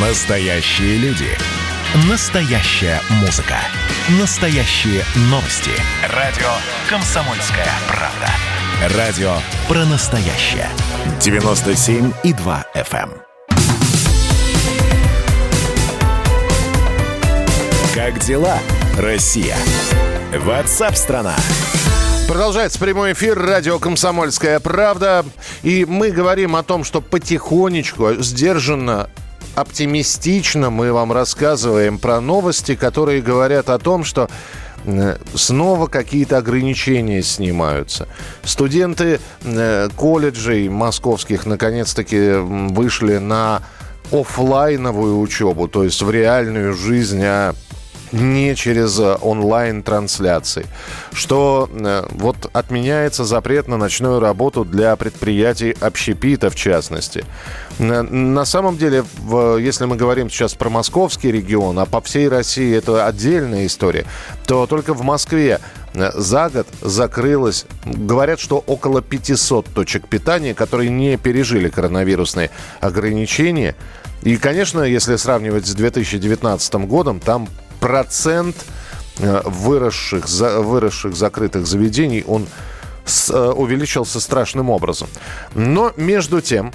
Настоящие люди. Настоящая музыка. Настоящие новости. Радио «Комсомольская правда». Радио про настоящее. 97,2 FM. эм. Как дела, Россия? Ватсап-страна! Продолжается прямой эфир радио «Комсомольская правда». И мы говорим о том, что потихонечку, сдержанно, оптимистично мы вам рассказываем про новости, которые говорят о том, что э, снова какие-то ограничения снимаются. Студенты э, колледжей московских наконец-таки вышли на оффлайновую учебу, то есть в реальную жизнь, а не через э, онлайн-трансляции. Что э, вот отменяется запрет на ночную работу для предприятий общепита, в частности. На, самом деле, если мы говорим сейчас про московский регион, а по всей России это отдельная история, то только в Москве э, за год закрылось, говорят, что около 500 точек питания, которые не пережили коронавирусные ограничения. И, конечно, если сравнивать с 2019 годом, там процент э, выросших, выросших закрытых заведений, он э, увеличился страшным образом. Но между тем,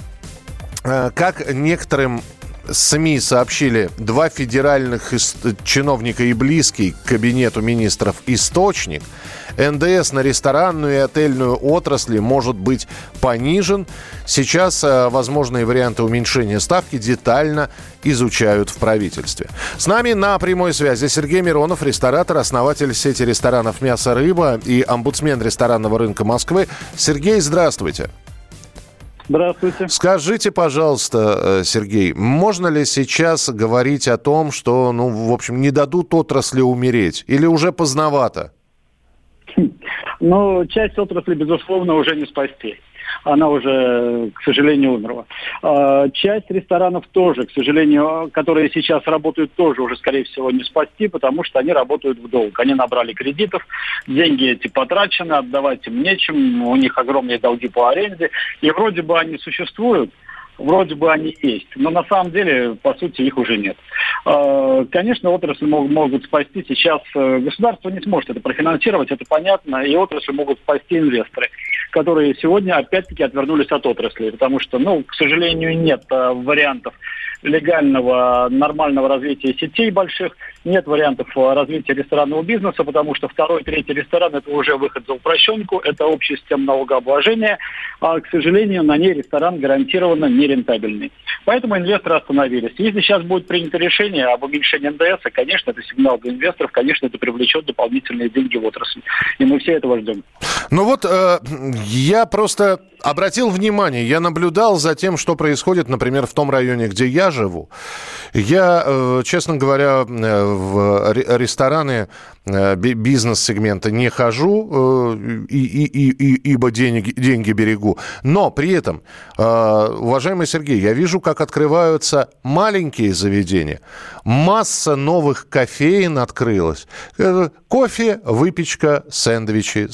э, как некоторым СМИ сообщили два федеральных чиновника и близкий к кабинету министров источник, НДС на ресторанную и отельную отрасли может быть понижен. Сейчас э, возможные варианты уменьшения ставки детально изучают в правительстве. С нами на прямой связи Сергей Миронов, ресторатор, основатель сети ресторанов «Мясо, рыба» и омбудсмен ресторанного рынка Москвы. Сергей, здравствуйте. Здравствуйте. Скажите, пожалуйста, э, Сергей, можно ли сейчас говорить о том, что, ну, в общем, не дадут отрасли умереть? Или уже поздновато? Ну, часть отрасли, безусловно, уже не спасти. Она уже, к сожалению, умерла. А, Часть ресторанов тоже, к сожалению, которые сейчас работают, тоже уже, скорее всего, не спасти, потому что они работают в долг. Они набрали кредитов, деньги эти потрачены, отдавать им нечем, у них огромные долги по аренде. И вроде бы они существуют, вроде бы они есть, но на самом деле, по сути, их уже нет. Э, Конечно, отрасль мог- могут спасти сейчас. э, Государство не сможет это профинансировать, это понятно, и отрасль могут спасти инвесторы, которые сегодня опять-таки отвернулись от отрасли, потому что, ну, к сожалению, нет э, вариантов легального, нормального развития сетей больших, нет вариантов э, развития ресторанного бизнеса, потому что второй, третий ресторан – это уже выход за упрощенку, это общая система налогообложения, а, к сожалению, на ней ресторан гарантированно нерентабельный. Поэтому инвесторы остановились. Если сейчас будет принято решение об уменьшении НДС, конечно, это сигнал для инвесторов, конечно, это привлечет дополнительные деньги в отрасль. И мы все этого ждем. Ну вот э, я просто обратил внимание, я наблюдал за тем, что происходит, например, в том районе, где я живу. Я, э, честно говоря, э, в ре- рестораны э, би- бизнес-сегмента не хожу, э, и, и- и- ибо деньги, деньги берегу. Но при этом, э, уважаемый Сергей, я вижу, как открываются маленькие заведения. Масса новых кофеин открылась. Э, Кофе, выпечка, сэндвичи.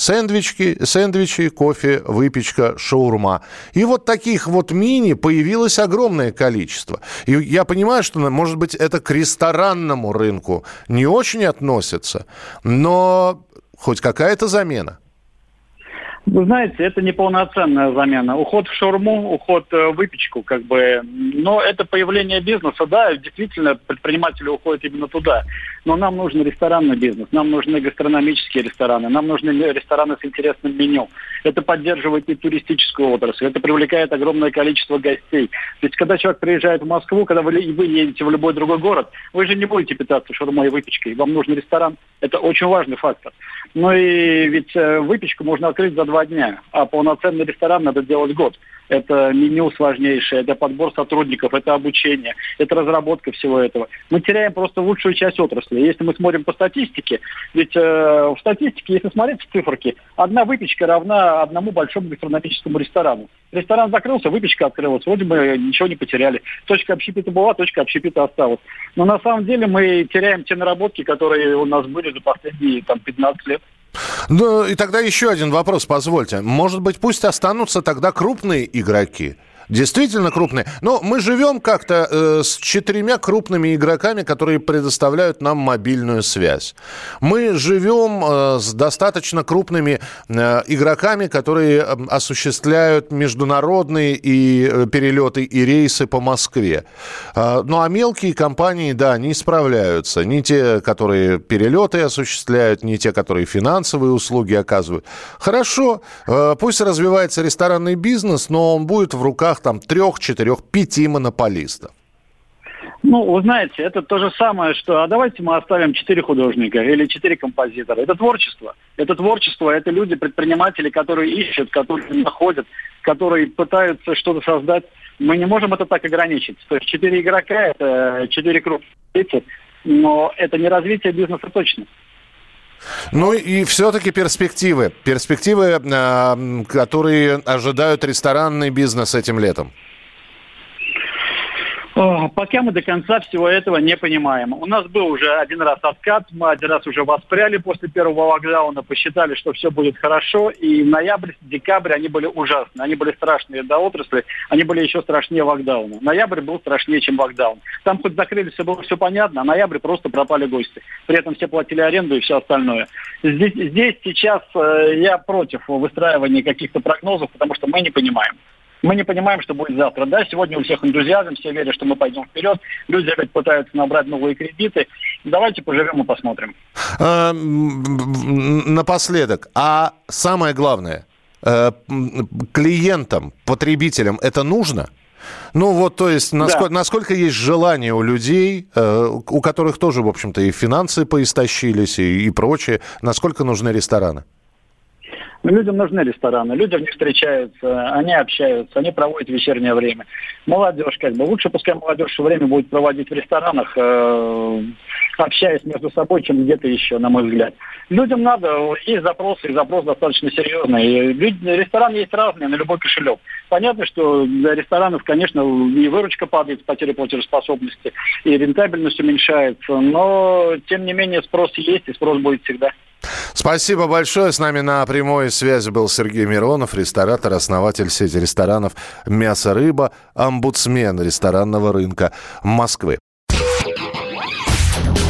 Сэндвички, сэндвичи, кофе, выпечка, шаурма. И вот таких вот мини появилось огромное количество. И я понимаю, что, может быть, это к ресторанному рынку не очень относится, но хоть какая-то замена. Вы знаете, это неполноценная замена. Уход в шаурму, уход э, в выпечку, как бы. Но это появление бизнеса, да, действительно, предприниматели уходят именно туда. Но нам нужен ресторанный бизнес, нам нужны гастрономические рестораны, нам нужны рестораны с интересным меню. Это поддерживает и туристическую отрасль, это привлекает огромное количество гостей. Ведь когда человек приезжает в Москву, когда вы, вы едете в любой другой город, вы же не будете питаться шаурмой и выпечкой, вам нужен ресторан. Это очень важный фактор. Ну и ведь э, выпечку можно открыть за два дня, а полноценный ресторан надо делать год. Это меню сложнейшее, это подбор сотрудников, это обучение, это разработка всего этого. Мы теряем просто лучшую часть отрасли. Если мы смотрим по статистике, ведь э, в статистике, если смотреть в циферки, одна выпечка равна одному большому гастрономическому ресторану. Ресторан закрылся, выпечка открылась, вроде бы ничего не потеряли. Точка общепита была, точка общепита осталась. Но на самом деле мы теряем те наработки, которые у нас были за последние там, 15 лет. Ну и тогда еще один вопрос, позвольте. Может быть, пусть останутся тогда крупные игроки? Действительно крупные. Но мы живем как-то э, с четырьмя крупными игроками, которые предоставляют нам мобильную связь. Мы живем э, с достаточно крупными э, игроками, которые э, осуществляют международные и э, перелеты и рейсы по Москве. Э, ну а мелкие компании, да, не справляются. Ни те, которые перелеты осуществляют, ни те, которые финансовые услуги оказывают. Хорошо, э, пусть развивается ресторанный бизнес, но он будет в руках там трех, четырех, пяти монополистов. Ну, вы знаете, это то же самое, что а давайте мы оставим четыре художника или четыре композитора. Это творчество. Это творчество, это люди, предприниматели, которые ищут, которые находят, которые пытаются что-то создать. Мы не можем это так ограничить. То есть четыре игрока, это четыре крупных лица, но это не развитие бизнеса точно. Ну и все-таки перспективы. Перспективы, а, которые ожидают ресторанный бизнес этим летом. Пока мы до конца всего этого не понимаем. У нас был уже один раз откат, мы один раз уже воспряли после первого локдауна, посчитали, что все будет хорошо, и ноябрь, декабрь они были ужасны, они были страшные до отрасли, они были еще страшнее локдауна. Ноябрь был страшнее, чем локдаун. Там хоть закрыли, все было все понятно, а ноябрь просто пропали гости. При этом все платили аренду и все остальное. Здесь, здесь сейчас э, я против выстраивания каких-то прогнозов, потому что мы не понимаем. Мы не понимаем, что будет завтра. Да, сегодня у всех энтузиазм, все верят, что мы пойдем вперед. Люди опять пытаются набрать новые кредиты. Давайте поживем и посмотрим. А, напоследок, а самое главное, э, клиентам, потребителям это нужно? Ну вот, то есть, насколько, да. насколько есть желание у людей, э, у которых тоже, в общем-то, и финансы поистощились, и, и прочее, насколько нужны рестораны? Но людям нужны рестораны, люди в них встречаются, они общаются, они проводят вечернее время. Молодежь, как бы, лучше пускай молодежь время будет проводить в ресторанах, э, общаясь между собой, чем где-то еще, на мой взгляд. Людям надо, есть запросы, и запрос достаточно серьезный. И люди, рестораны есть разные, на любой кошелек. Понятно, что для ресторанов, конечно, и выручка падает с потери платежеспособности, и рентабельность уменьшается, но, тем не менее, спрос есть, и спрос будет всегда. Спасибо большое. С нами на прямой связи был Сергей Миронов, ресторатор, основатель сети ресторанов «Мясо-рыба», омбудсмен ресторанного рынка Москвы.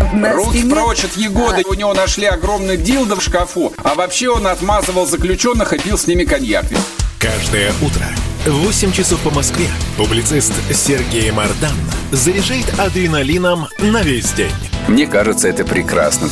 Руки прочь от Егоды. У него нашли огромный дилдо в шкафу. А вообще он отмазывал заключенных и пил с ними коньяк. Каждое утро в 8 часов по Москве публицист Сергей Мардан заряжает адреналином на весь день. Мне кажется, это прекрасно.